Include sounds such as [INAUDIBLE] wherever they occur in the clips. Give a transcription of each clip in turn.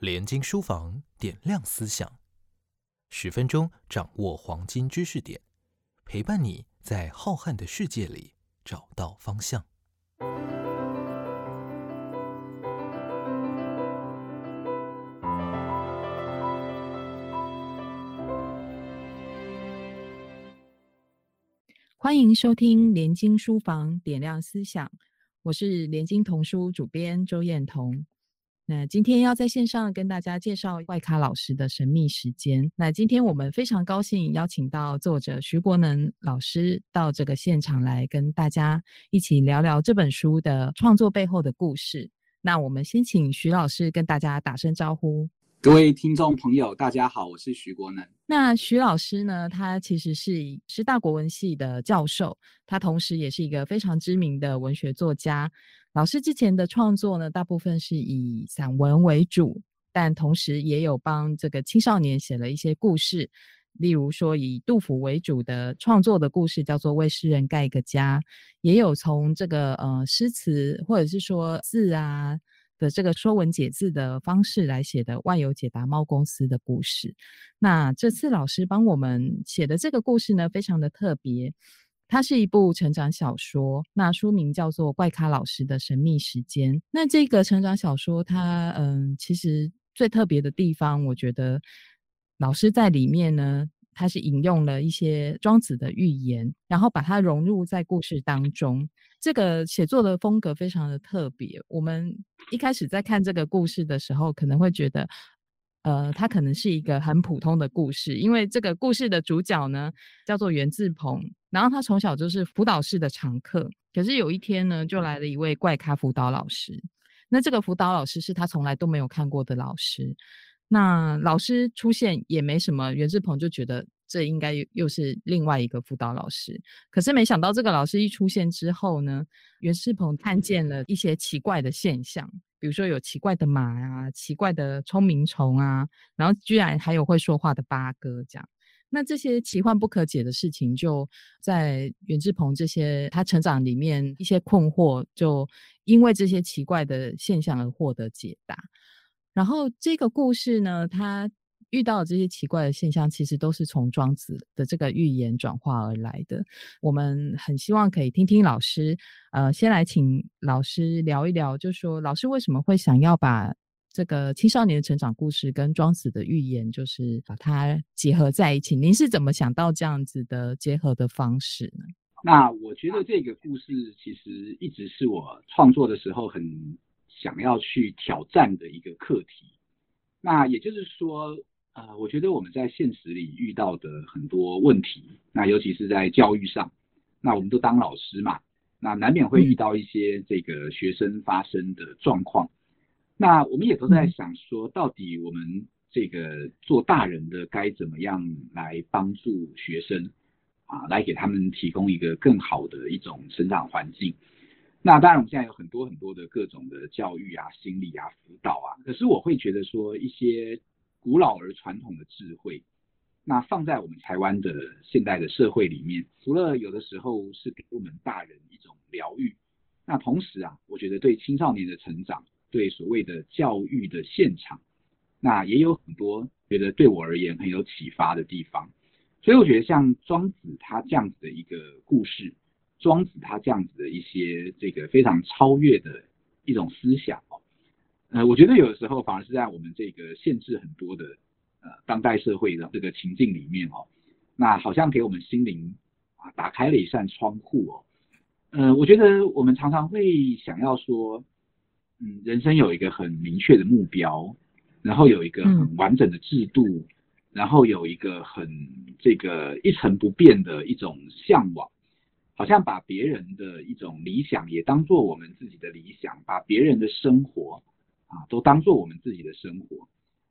连经书房点亮思想，十分钟掌握黄金知识点，陪伴你在浩瀚的世界里找到方向。欢迎收听连经书房点亮思想，我是连经童书主编周燕彤。那今天要在线上跟大家介绍外卡老师的神秘时间。那今天我们非常高兴邀请到作者徐国能老师到这个现场来跟大家一起聊聊这本书的创作背后的故事。那我们先请徐老师跟大家打声招呼。各位听众朋友，大家好，我是徐国能。那徐老师呢？他其实是师大国文系的教授，他同时也是一个非常知名的文学作家。老师之前的创作呢，大部分是以散文为主，但同时也有帮这个青少年写了一些故事。例如说，以杜甫为主的创作的故事叫做《为诗人盖一个家》，也有从这个呃诗词或者是说字啊。的这个说文解字的方式来写的《万有解答猫公司》的故事。那这次老师帮我们写的这个故事呢，非常的特别。它是一部成长小说，那书名叫做《怪咖老师的神秘时间》。那这个成长小说，它嗯，其实最特别的地方，我觉得老师在里面呢。他是引用了一些庄子的寓言，然后把它融入在故事当中。这个写作的风格非常的特别。我们一开始在看这个故事的时候，可能会觉得，呃，它可能是一个很普通的故事，因为这个故事的主角呢叫做袁志鹏，然后他从小就是辅导室的常客。可是有一天呢，就来了一位怪咖辅导老师。那这个辅导老师是他从来都没有看过的老师。那老师出现也没什么，袁志鹏就觉得这应该又是另外一个辅导老师。可是没想到这个老师一出现之后呢，袁志鹏看见了一些奇怪的现象，比如说有奇怪的马啊、奇怪的聪明虫啊，然后居然还有会说话的八哥这样。那这些奇幻不可解的事情，就在袁志鹏这些他成长里面一些困惑，就因为这些奇怪的现象而获得解答。然后这个故事呢，他遇到的这些奇怪的现象，其实都是从庄子的这个寓言转化而来的。我们很希望可以听听老师，呃，先来请老师聊一聊，就说老师为什么会想要把这个青少年的成长故事跟庄子的寓言，就是把它结合在一起？您是怎么想到这样子的结合的方式呢？那我觉得这个故事其实一直是我创作的时候很。想要去挑战的一个课题，那也就是说，呃，我觉得我们在现实里遇到的很多问题，那尤其是在教育上，那我们都当老师嘛，那难免会遇到一些这个学生发生的状况，那我们也都在想说，到底我们这个做大人的该怎么样来帮助学生啊，来给他们提供一个更好的一种成长环境。那当然，我们现在有很多很多的各种的教育啊、心理啊、辅导啊。可是我会觉得说，一些古老而传统的智慧，那放在我们台湾的现代的社会里面，除了有的时候是给我们大人一种疗愈，那同时啊，我觉得对青少年的成长，对所谓的教育的现场，那也有很多觉得对我而言很有启发的地方。所以我觉得像庄子他这样子的一个故事。庄子他这样子的一些这个非常超越的一种思想哦，呃，我觉得有的时候反而是在我们这个限制很多的呃当代社会的这个情境里面哦，那好像给我们心灵啊打开了一扇窗户哦，呃，我觉得我们常常会想要说，嗯，人生有一个很明确的目标，然后有一个很完整的制度，然后有一个很这个一成不变的一种向往。好像把别人的一种理想也当做我们自己的理想，把别人的生活啊都当做我们自己的生活。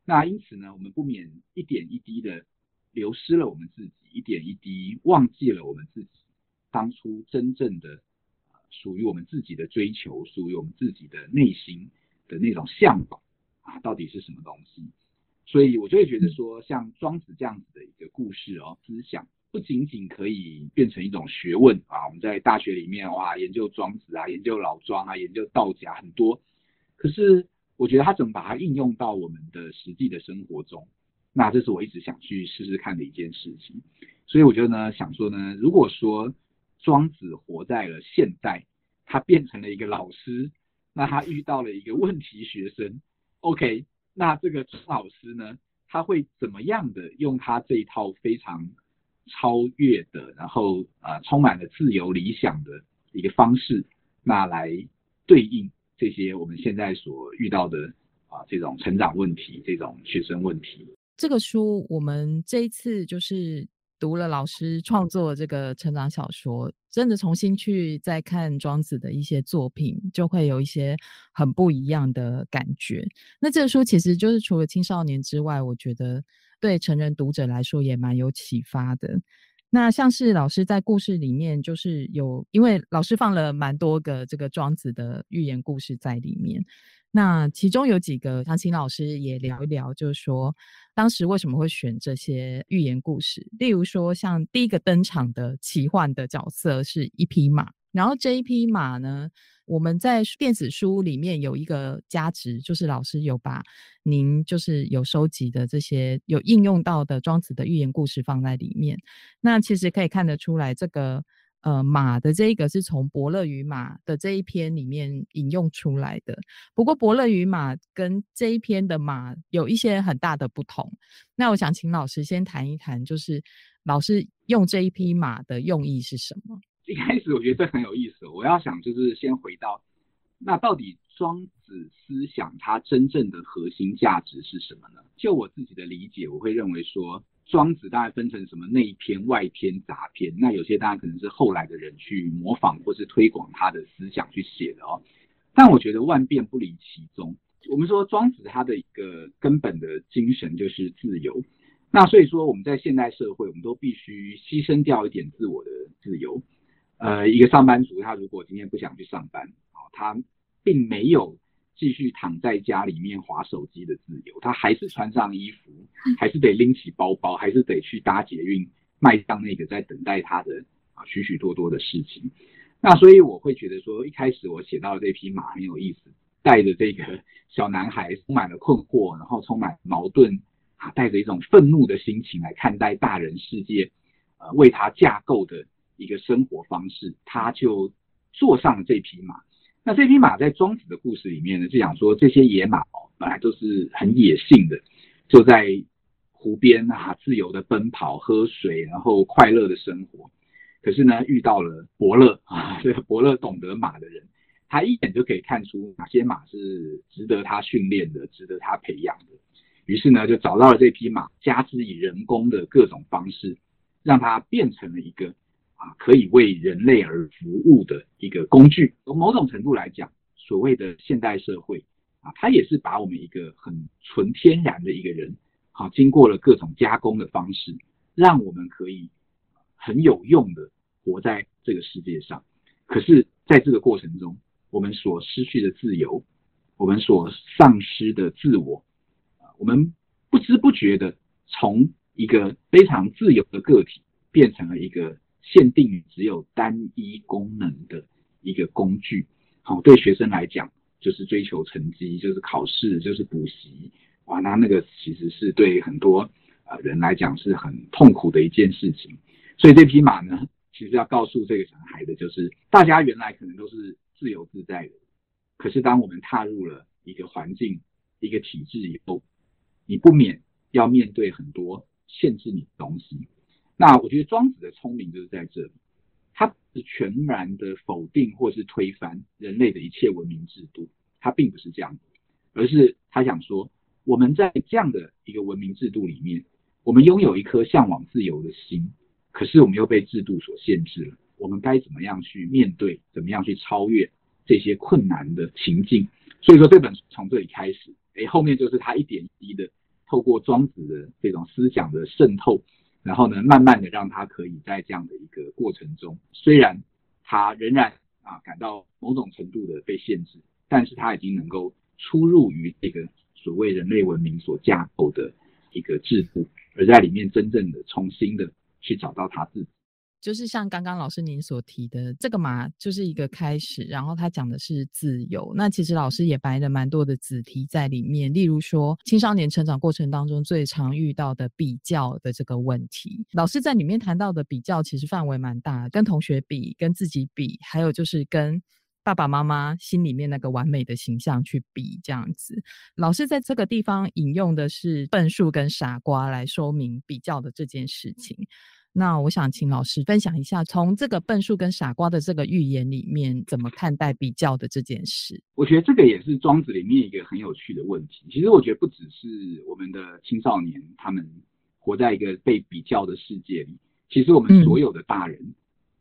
那因此呢，我们不免一点一滴的流失了我们自己，一点一滴忘记了我们自己当初真正的属于我们自己的追求，属于我们自己的内心的那种向往啊，到底是什么东西？所以我就会觉得说，像庄子这样子的一个故事哦，思想。不仅仅可以变成一种学问啊，我们在大学里面哇研究庄子啊，研究老庄啊，研究道家很多。可是我觉得他怎么把它应用到我们的实际的生活中，那这是我一直想去试试看的一件事情。所以我觉得呢，想说呢，如果说庄子活在了现代，他变成了一个老师，那他遇到了一个问题学生，OK，那这个老师呢，他会怎么样的用他这一套非常超越的，然后啊充满了自由理想的一个方式，那来对应这些我们现在所遇到的啊这种成长问题、这种学生问题。这个书我们这一次就是读了老师创作这个成长小说，真的重新去再看庄子的一些作品，就会有一些很不一样的感觉。那这个书其实就是除了青少年之外，我觉得对成人读者来说也蛮有启发的。那像是老师在故事里面，就是有因为老师放了蛮多个这个庄子的寓言故事在里面。那其中有几个想请老师也聊一聊，就是说当时为什么会选这些寓言故事？例如说，像第一个登场的奇幻的角色是一匹马，然后这一匹马呢，我们在电子书里面有一个价值，就是老师有把您就是有收集的这些有应用到的庄子的寓言故事放在里面。那其实可以看得出来，这个。呃，马的这一个是从《伯乐与马》的这一篇里面引用出来的。不过，《伯乐与马》跟这一篇的马有一些很大的不同。那我想请老师先谈一谈，就是老师用这一匹马的用意是什么？一开始我觉得这很有意思。我要想就是先回到，那到底庄子思想它真正的核心价值是什么呢？就我自己的理解，我会认为说。庄子大概分成什么内篇、外篇、杂篇，那有些当然可能是后来的人去模仿或是推广他的思想去写的哦。但我觉得万变不离其宗。我们说庄子他的一个根本的精神就是自由，那所以说我们在现代社会，我们都必须牺牲掉一点自我的自由。呃，一个上班族他如果今天不想去上班，啊，他并没有。继续躺在家里面划手机的自由，他还是穿上衣服，还是得拎起包包，还是得去搭捷运，迈向那个在等待他的啊许许多多的事情。那所以我会觉得说，一开始我写到这匹马很有意思，带着这个小男孩充满了困惑，然后充满矛盾啊，带着一种愤怒的心情来看待大人世界，呃，为他架构的一个生活方式，他就坐上了这匹马。那这匹马在庄子的故事里面呢，就讲说这些野马哦，本来都是很野性的，就在湖边啊自由的奔跑、喝水，然后快乐的生活。可是呢，遇到了伯乐 [LAUGHS] 啊，这个伯乐懂得马的人，他一眼就可以看出哪些马是值得他训练的、值得他培养的。于是呢，就找到了这匹马，加之以人工的各种方式，让它变成了一个。啊，可以为人类而服务的一个工具。从某种程度来讲，所谓的现代社会啊，它也是把我们一个很纯天然的一个人，好，经过了各种加工的方式，让我们可以很有用的活在这个世界上。可是，在这个过程中，我们所失去的自由，我们所丧失的自我，啊，我们不知不觉的从一个非常自由的个体，变成了一个。限定只有单一功能的一个工具，好，对学生来讲就是追求成绩，就是考试，就是补习，哇，那那个其实是对很多呃人来讲是很痛苦的一件事情。所以这匹马呢，其实要告诉这个小孩的，就是大家原来可能都是自由自在的，可是当我们踏入了一个环境、一个体制以后，你不免要面对很多限制你的东西。那我觉得庄子的聪明就是在这里，他是全然的否定或是推翻人类的一切文明制度，他并不是这样，而是他想说，我们在这样的一个文明制度里面，我们拥有一颗向往自由的心，可是我们又被制度所限制了，我们该怎么样去面对，怎么样去超越这些困难的情境？所以说这本书从这里开始，哎，后面就是他一点一滴的透过庄子的这种思想的渗透。然后呢，慢慢的让他可以在这样的一个过程中，虽然他仍然啊感到某种程度的被限制，但是他已经能够出入于这个所谓人类文明所架构的一个制度，而在里面真正的重新的去找到他自己。就是像刚刚老师您所提的，这个嘛，就是一个开始，然后他讲的是自由。那其实老师也摆了蛮多的子题在里面，例如说青少年成长过程当中最常遇到的比较的这个问题。老师在里面谈到的比较，其实范围蛮大，跟同学比，跟自己比，还有就是跟爸爸妈妈心里面那个完美的形象去比，这样子。老师在这个地方引用的是笨树跟傻瓜来说明比较的这件事情。那我想请老师分享一下，从这个笨树跟傻瓜的这个寓言里面，怎么看待比较的这件事？我觉得这个也是庄子里面一个很有趣的问题。其实我觉得不只是我们的青少年，他们活在一个被比较的世界里，其实我们所有的大人，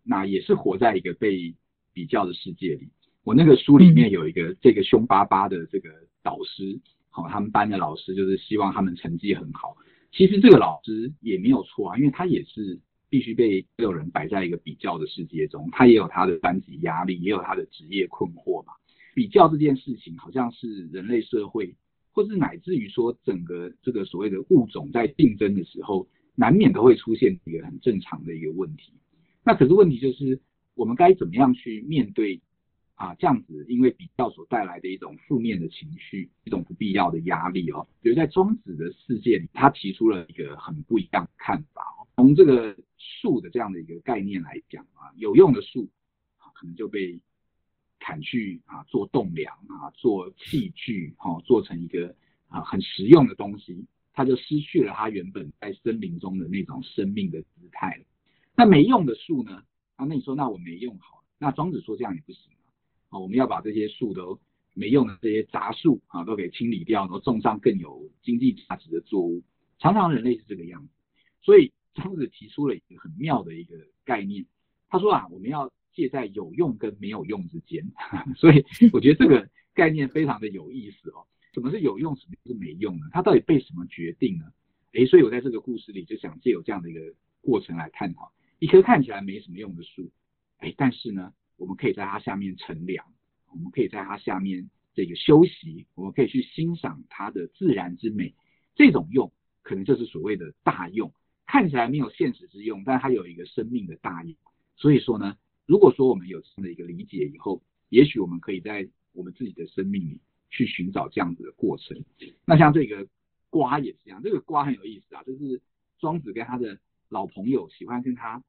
那也是活在一个被比较的世界里。我那个书里面有一个这个凶巴巴的这个导师，好，他们班的老师就是希望他们成绩很好。其实这个老师也没有错啊，因为他也是必须被所有人摆在一个比较的世界中，他也有他的班级压力，也有他的职业困惑嘛。比较这件事情，好像是人类社会，或是乃至于说整个这个所谓的物种在竞争的时候，难免都会出现一个很正常的一个问题。那可是问题就是，我们该怎么样去面对？啊，这样子，因为比较所带来的一种负面的情绪，一种不必要的压力哦。比如在庄子的世界里，他提出了一个很不一样的看法。从这个树的这样的一个概念来讲啊，有用的树啊，可能就被砍去啊，做栋梁啊，做器具哈，做成一个啊很实用的东西，它就失去了它原本在森林中的那种生命的姿态了。那没用的树呢？啊，那你说那我没用好，那庄子说这样也不行。啊，我们要把这些树都没用的这些杂树啊，都给清理掉，然后种上更有经济价值的作物。常常人类是这个样子，所以庄子提出了一个很妙的一个概念。他说啊，我们要借在有用跟没有用之间。[LAUGHS] 所以我觉得这个概念非常的有意思哦。什么是有用，什么是没用呢？它到底被什么决定呢？诶，所以我在这个故事里就想借有这样的一个过程来探讨一棵看起来没什么用的树，诶，但是呢。我们可以在它下面乘凉，我们可以在它下面这个休息，我们可以去欣赏它的自然之美。这种用可能就是所谓的大用，看起来没有现实之用，但它有一个生命的大义。所以说呢，如果说我们有这样的一个理解以后，也许我们可以在我们自己的生命里去寻找这样子的过程。那像这个瓜也是一样，这个瓜很有意思啊，就是庄子跟他的老朋友喜欢跟他。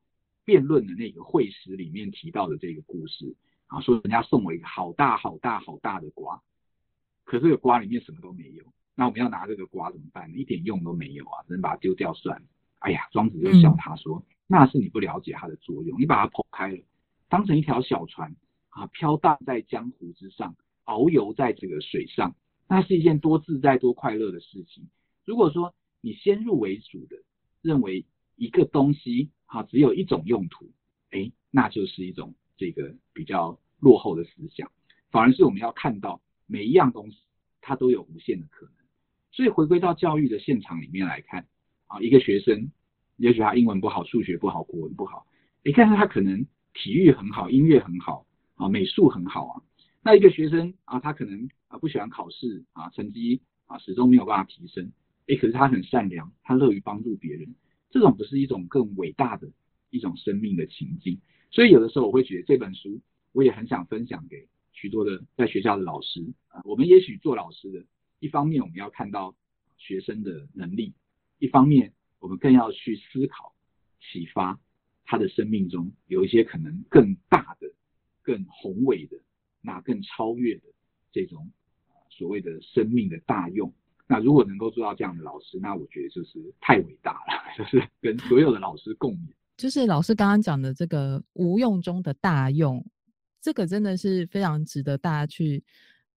辩论的那个会师里面提到的这个故事啊，说人家送我一个好大好大好大的瓜，可这个瓜里面什么都没有。那我们要拿这个瓜怎么办？一点用都没有啊，只能把它丢掉算了。哎呀，庄子就笑他说：“那是你不了解它的作用。你把它剖开了，当成一条小船啊，飘荡在江湖之上，遨游在这个水上，那是一件多自在多快乐的事情。如果说你先入为主的认为一个东西，啊，只有一种用途，哎，那就是一种这个比较落后的思想。反而是我们要看到每一样东西，它都有无限的可能。所以回归到教育的现场里面来看，啊，一个学生，也许他英文不好，数学不好，国文不好，你看他可能体育很好，音乐很好，啊，美术很好啊。那一个学生啊，他可能啊不喜欢考试啊，成绩啊始终没有办法提升，哎，可是他很善良，他乐于帮助别人。这种不是一种更伟大的一种生命的情境，所以有的时候我会觉得这本书我也很想分享给许多的在学校的老师啊。我们也许做老师的，一方面我们要看到学生的能力，一方面我们更要去思考、启发他的生命中有一些可能更大的、更宏伟的、那更超越的这种所谓的生命的大用。那如果能够做到这样的老师，那我觉得就是太伟大了，[LAUGHS] 就是跟所有的老师共勉。就是老师刚刚讲的这个无用中的大用，这个真的是非常值得大家去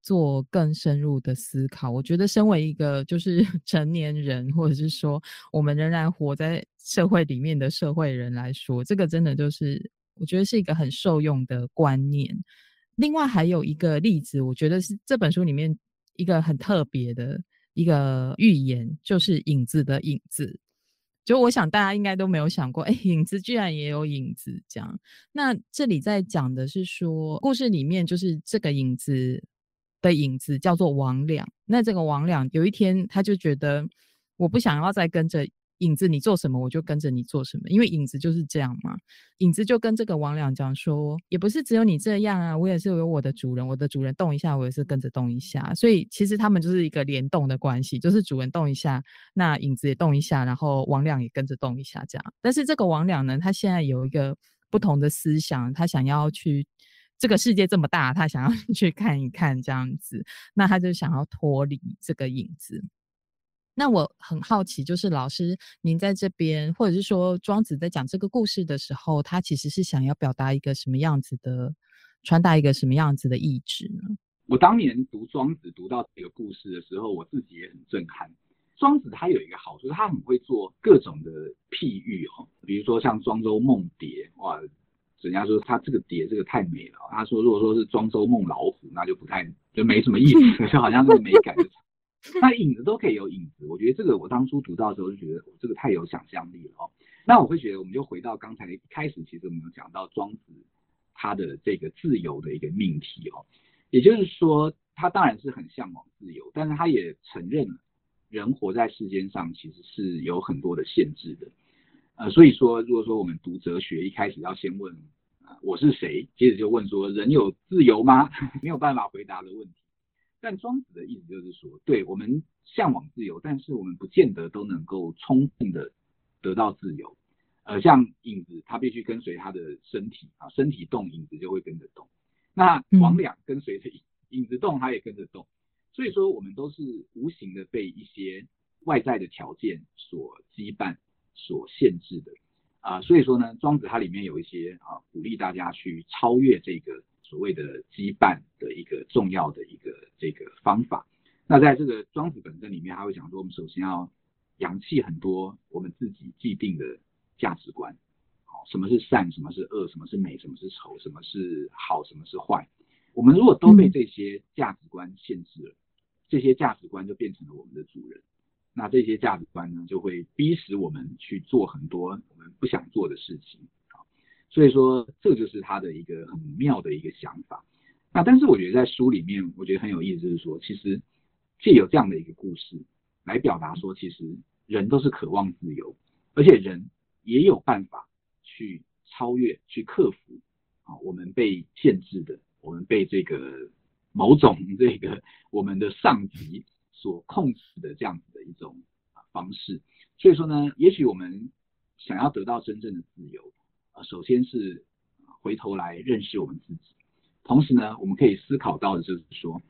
做更深入的思考。我觉得身为一个就是 [LAUGHS] 成年人，或者是说我们仍然活在社会里面的社会人来说，这个真的就是我觉得是一个很受用的观念。另外还有一个例子，我觉得是这本书里面一个很特别的。一个预言就是影子的影子，就我想大家应该都没有想过，哎，影子居然也有影子这样。那这里在讲的是说，故事里面就是这个影子的影子叫做王两。那这个王两有一天他就觉得，我不想要再跟着影子你做什么我就跟着你做什么，因为影子就是这样嘛。影子就跟这个王良讲说，也不是只有你这样啊，我也是有我的主人，我的主人动一下，我也是跟着动一下。所以其实他们就是一个联动的关系，就是主人动一下，那影子也动一下，然后王良也跟着动一下这样。但是这个王良呢，他现在有一个不同的思想，他想要去。这个世界这么大，他想要 [LAUGHS] 去看一看这样子，那他就想要脱离这个影子。那我很好奇，就是老师您在这边，或者是说庄子在讲这个故事的时候，他其实是想要表达一个什么样子的，传达一个什么样子的意志呢？我当年读庄子读到这个故事的时候，我自己也很震撼。庄子他有一个好处，他很会做各种的譬喻哦，比如说像庄周梦蝶，哇。人家说他这个蝶这个太美了。他说如果说是庄周梦老虎，那就不太就没什么意思，[LAUGHS] 就好像那个美感就。那影子都可以有影子，我觉得这个我当初读到的时候就觉得这个太有想象力了哦。那我会觉得我们就回到刚才一开始，其实我们有讲到庄子他的这个自由的一个命题哦，也就是说他当然是很向往自由，但是他也承认人活在世间上其实是有很多的限制的。呃，所以说，如果说我们读哲学，一开始要先问啊我是谁，接着就问说人有自由吗？[LAUGHS] 没有办法回答的问题。但庄子的意思就是说，对我们向往自由，但是我们不见得都能够充分的得到自由。呃，像影子，它必须跟随它的身体啊，身体动，影子就会跟着动。那魍魉跟随着影影子动，它也跟着动。所以说，我们都是无形的被一些外在的条件所羁绊。所限制的啊，所以说呢，庄子它里面有一些啊，鼓励大家去超越这个所谓的羁绊的一个重要的一个这个方法。那在这个庄子本身里面，他会讲说，我们首先要扬弃很多我们自己既定的价值观，好，什么是善，什么是恶，什么是美，什么是丑，什么是好，什么是坏。我们如果都被这些价值观限制了，这些价值观就变成了我们的主人。那这些价值观呢，就会逼使我们去做很多我们不想做的事情啊。所以说，这就是他的一个很妙的一个想法。那但是我觉得在书里面，我觉得很有意思，就是说，其实借有这样的一个故事来表达说，其实人都是渴望自由，而且人也有办法去超越、去克服啊，我们被限制的，我们被这个某种这个我们的上级。所控制的这样子的一种方式，所以说呢，也许我们想要得到真正的自由，啊，首先是回头来认识我们自己，同时呢，我们可以思考到的就是说，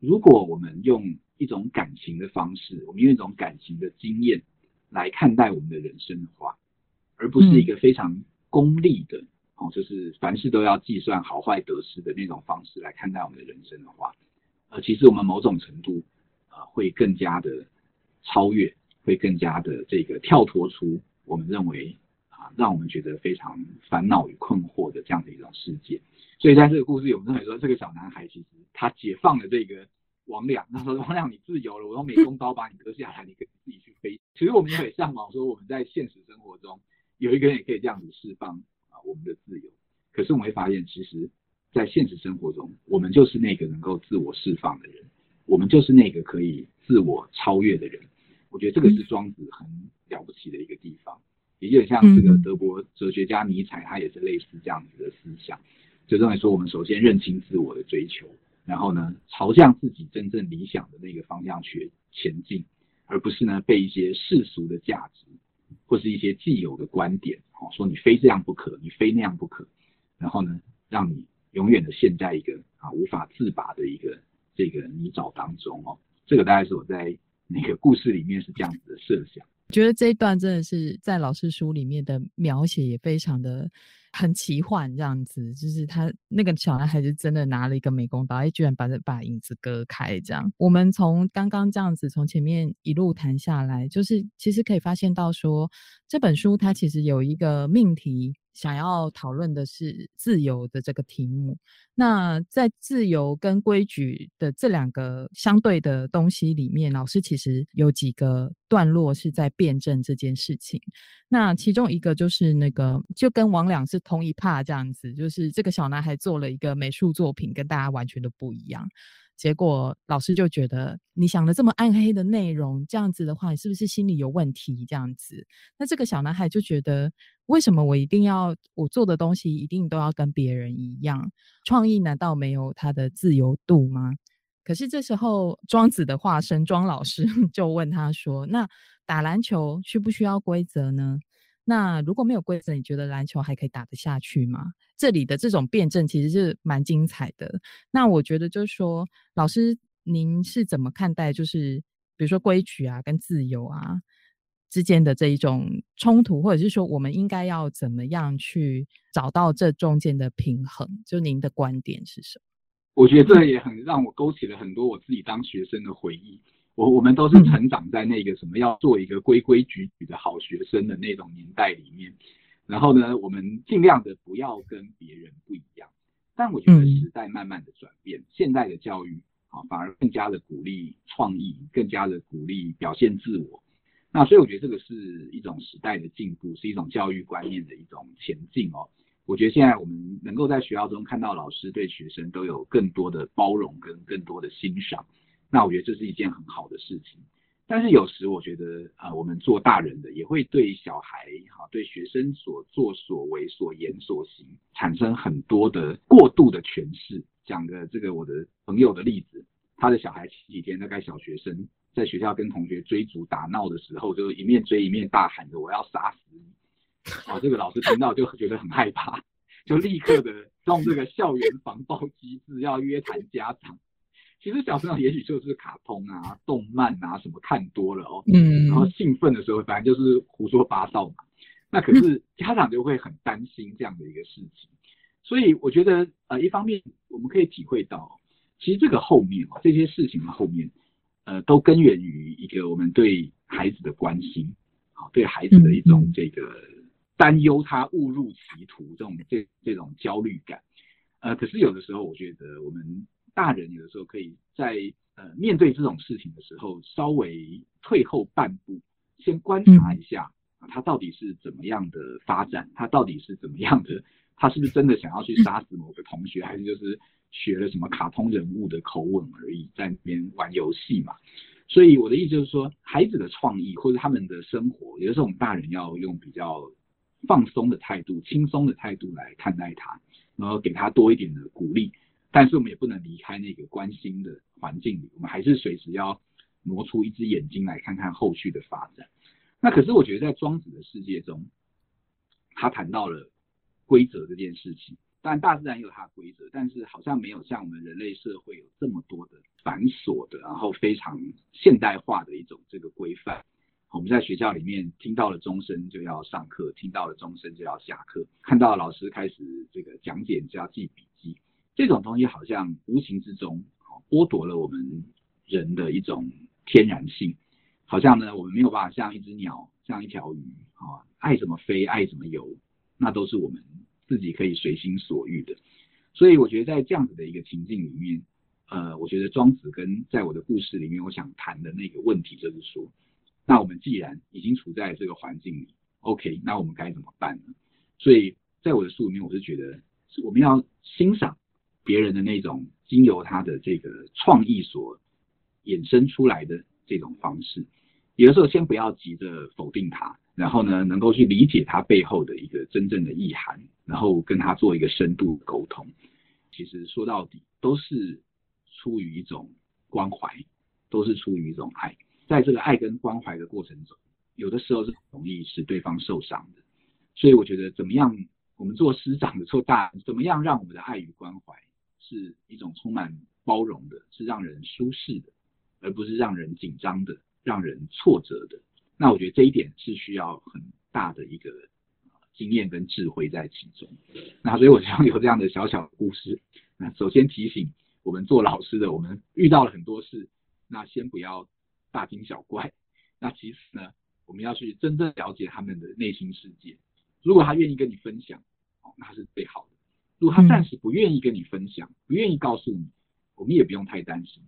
如果我们用一种感情的方式，我们用一种感情的经验来看待我们的人生的话，而不是一个非常功利的，哦，就是凡事都要计算好坏得失的那种方式来看待我们的人生的话，呃，其实我们某种程度。啊，会更加的超越，会更加的这个跳脱出我们认为啊，让我们觉得非常烦恼与困惑的这样的一种世界。所以在这个故事，我们认为说，这个小男孩其实他解放了这个王亮，他说王亮你自由了，我用美工刀把你割下来，你可以自己去飞。其实我们也很向往说，我们在现实生活中有一个人也可以这样子释放啊我们的自由。可是我们会发现，其实，在现实生活中，我们就是那个能够自我释放的人。我们就是那个可以自我超越的人，我觉得这个是庄子很了不起的一个地方，也就像这个德国哲学家尼采，他也是类似这样子的思想，就认为说我们首先认清自我的追求，然后呢朝向自己真正理想的那个方向去前进，而不是呢被一些世俗的价值或是一些既有的观点，哦说你非这样不可，你非那样不可，然后呢让你永远的陷在一个啊无法自拔的一个。这个泥沼当中哦，这个大概是我在那个故事里面是这样子的设想。觉得这一段真的是在老师书里面的描写也非常的很奇幻，这样子就是他那个小男孩是真的拿了一个美工刀，哎，居然把这把影子割开，这样。我们从刚刚这样子从前面一路谈下来，就是其实可以发现到说这本书它其实有一个命题。想要讨论的是自由的这个题目。那在自由跟规矩的这两个相对的东西里面，老师其实有几个段落是在辩证这件事情。那其中一个就是那个，就跟王两是同一派这样子，就是这个小男孩做了一个美术作品，跟大家完全都不一样。结果老师就觉得你想的这么暗黑的内容，这样子的话，你是不是心里有问题？这样子，那这个小男孩就觉得，为什么我一定要我做的东西一定都要跟别人一样？创意难道没有他的自由度吗？可是这时候，庄子的化身庄老师 [LAUGHS] 就问他说：“那打篮球需不需要规则呢？那如果没有规则，你觉得篮球还可以打得下去吗？”这里的这种辩证其实是蛮精彩的。那我觉得就是说，老师您是怎么看待，就是比如说规矩啊跟自由啊之间的这一种冲突，或者是说我们应该要怎么样去找到这中间的平衡？就您的观点是什么？我觉得这也很让我勾起了很多我自己当学生的回忆。我我们都是成长在那个什么要做一个规规矩矩的好学生的那种年代里面。然后呢，我们尽量的不要跟别人不一样。但我觉得时代慢慢的转变，现在的教育啊反而更加的鼓励创意，更加的鼓励表现自我。那所以我觉得这个是一种时代的进步，是一种教育观念的一种前进哦。我觉得现在我们能够在学校中看到老师对学生都有更多的包容跟更多的欣赏，那我觉得这是一件很好的事情。但是有时我觉得呃，我们做大人的也会对小孩哈，对学生所作所为、所言所行产生很多的过度的诠释。讲个这个我的朋友的例子，他的小孩前几天大概小学生在学校跟同学追逐打闹的时候，就一面追一面大喊着我要杀死你。啊，这个老师听到就觉得很害怕，就立刻的用这个校园防暴机制要约谈家长。其实小朋友也许就是卡通啊、动漫啊什么看多了哦，嗯，然后兴奋的时候反正就是胡说八道嘛。那可是家长就会很担心这样的一个事情，所以我觉得呃，一方面我们可以体会到，其实这个后面哦，这些事情的后面，呃，都根源于一个我们对孩子的关心，好，对孩子的一种这个。担忧他误入歧途，这种这这种焦虑感，呃，可是有的时候，我觉得我们大人有的时候可以在呃面对这种事情的时候，稍微退后半步，先观察一下啊，他到底是怎么样的发展，他到底是怎么样的，他是不是真的想要去杀死某个同学，还是就是学了什么卡通人物的口吻而已，在那边玩游戏嘛？所以我的意思就是说，孩子的创意或者他们的生活，有的时候我们大人要用比较。放松的态度，轻松的态度来看待他，然后给他多一点的鼓励。但是我们也不能离开那个关心的环境里，我们还是随时要挪出一只眼睛来看看后续的发展。那可是我觉得在庄子的世界中，他谈到了规则这件事情。但大自然有它的规则，但是好像没有像我们人类社会有这么多的繁琐的，然后非常现代化的一种这个规范。我们在学校里面听到了钟声就要上课，听到了钟声就要下课，看到老师开始这个讲解就要记笔记，这种东西好像无形之中剥夺了我们人的一种天然性，好像呢我们没有办法像一只鸟，像一条鱼啊，爱怎么飞爱怎么游，那都是我们自己可以随心所欲的。所以我觉得在这样子的一个情境里面，呃，我觉得庄子跟在我的故事里面，我想谈的那个问题就是说。那我们既然已经处在这个环境里，OK，那我们该怎么办呢？所以在我的书里面，我是觉得我们要欣赏别人的那种经由他的这个创意所衍生出来的这种方式。有的时候先不要急着否定他，然后呢，能够去理解他背后的一个真正的意涵，然后跟他做一个深度沟通。其实说到底，都是出于一种关怀，都是出于一种爱。在这个爱跟关怀的过程中，有的时候是容易使对方受伤的，所以我觉得怎么样，我们做师长的做大，怎么样让我们的爱与关怀是一种充满包容的，是让人舒适的，而不是让人紧张的，让人挫折的。那我觉得这一点是需要很大的一个经验跟智慧在其中。那所以我希望有这样的小小故事，那首先提醒我们做老师的，我们遇到了很多事，那先不要。大惊小怪，那其实呢，我们要去真正了解他们的内心世界。如果他愿意跟你分享，哦，那是最好的；如果他暂时不愿意跟你分享，不愿意告诉你，我们也不用太担心，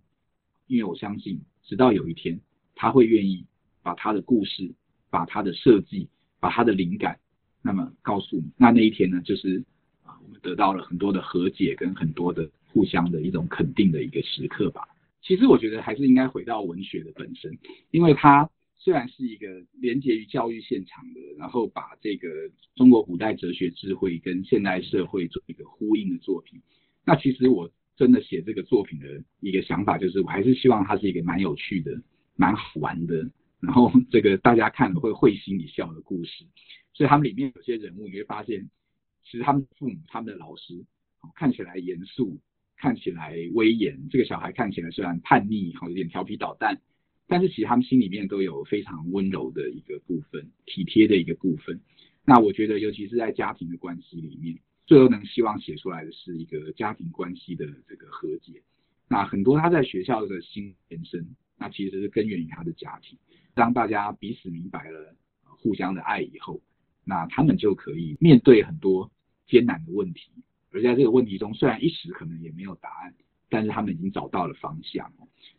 因为我相信，直到有一天他会愿意把他的故事、把他的设计、把他的灵感，那么告诉你，那那一天呢，就是啊，我们得到了很多的和解跟很多的互相的一种肯定的一个时刻吧。其实我觉得还是应该回到文学的本身，因为它虽然是一个连接于教育现场的，然后把这个中国古代哲学智慧跟现代社会做一个呼应的作品。那其实我真的写这个作品的一个想法，就是我还是希望它是一个蛮有趣的、蛮好玩的，然后这个大家看了会会心一笑的故事。所以他们里面有些人物，你会发现，其实他们父母、他们的老师看起来严肃。看起来威严，这个小孩看起来虽然叛逆，好有点调皮捣蛋，但是其实他们心里面都有非常温柔的一个部分，体贴的一个部分。那我觉得，尤其是在家庭的关系里面，最后能希望写出来的是一个家庭关系的这个和解。那很多他在学校的新延伸，那其实是根源于他的家庭。当大家彼此明白了互相的爱以后，那他们就可以面对很多艰难的问题。而在这个问题中，虽然一时可能也没有答案，但是他们已经找到了方向。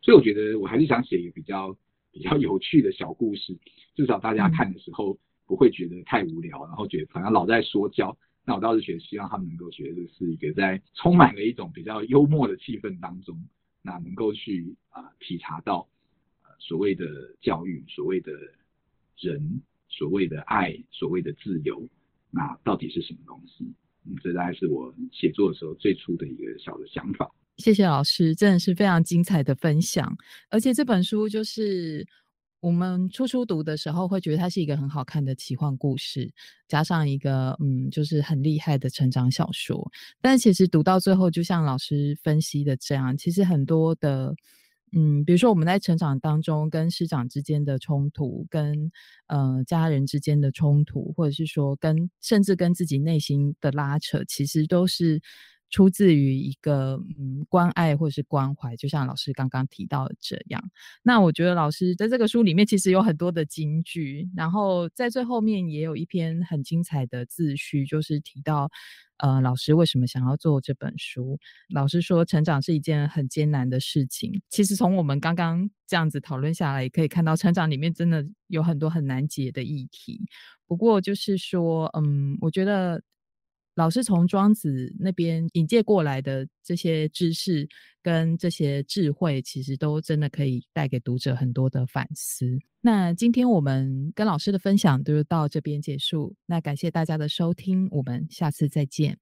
所以我觉得我还是想写一个比较 [LAUGHS] 比较有趣的小故事，至少大家看的时候不会觉得太无聊，然后觉得好像老在说教。那我倒是觉得希望他们能够觉得是一个在充满了一种比较幽默的气氛当中，那能够去啊体察到所谓的教育、所谓的人、所谓的爱、所谓的自由，那到底是什么东西？这大概是我写作的时候最初的一个小的想法。谢谢老师，真的是非常精彩的分享。而且这本书就是我们初初读的时候会觉得它是一个很好看的奇幻故事，加上一个嗯，就是很厉害的成长小说。但其实读到最后，就像老师分析的这样，其实很多的。嗯，比如说我们在成长当中跟师长之间的冲突，跟呃家人之间的冲突，或者是说跟甚至跟自己内心的拉扯，其实都是。出自于一个嗯关爱或是关怀，就像老师刚刚提到的这样。那我觉得老师在这个书里面其实有很多的金句，然后在最后面也有一篇很精彩的自序，就是提到呃老师为什么想要做这本书。老师说成长是一件很艰难的事情。其实从我们刚刚这样子讨论下来，也可以看到成长里面真的有很多很难解的议题。不过就是说，嗯，我觉得。老师从庄子那边引介过来的这些知识跟这些智慧，其实都真的可以带给读者很多的反思。那今天我们跟老师的分享就到这边结束。那感谢大家的收听，我们下次再见。